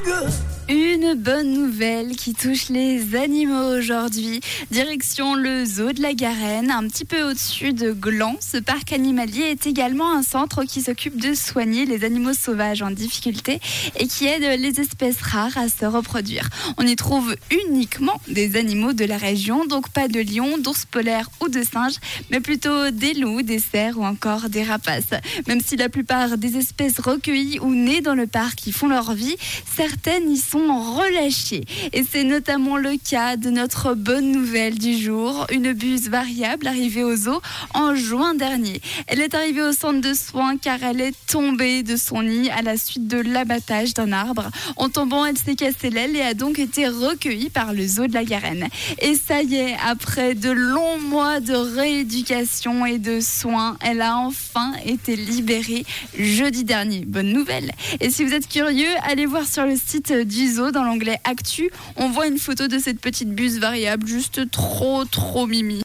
nigga. Une bonne nouvelle qui touche les animaux aujourd'hui. Direction le zoo de la Garenne, un petit peu au-dessus de Gland. Ce parc animalier est également un centre qui s'occupe de soigner les animaux sauvages en difficulté et qui aide les espèces rares à se reproduire. On y trouve uniquement des animaux de la région, donc pas de lions, d'ours polaires ou de singes, mais plutôt des loups, des cerfs ou encore des rapaces. Même si la plupart des espèces recueillies ou nées dans le parc y font leur vie, certaines y sont relâchés. Et c'est notamment le cas de notre bonne nouvelle du jour, une buse variable arrivée au zoo en juin dernier. Elle est arrivée au centre de soins car elle est tombée de son nid à la suite de l'abattage d'un arbre. En tombant, elle s'est cassée l'aile et a donc été recueillie par le zoo de la Garenne. Et ça y est, après de longs mois de rééducation et de soins, elle a enfin été libérée jeudi dernier. Bonne nouvelle. Et si vous êtes curieux, allez voir sur le site du dans l'onglet Actu. On voit une photo de cette petite buse variable, juste trop trop mimi.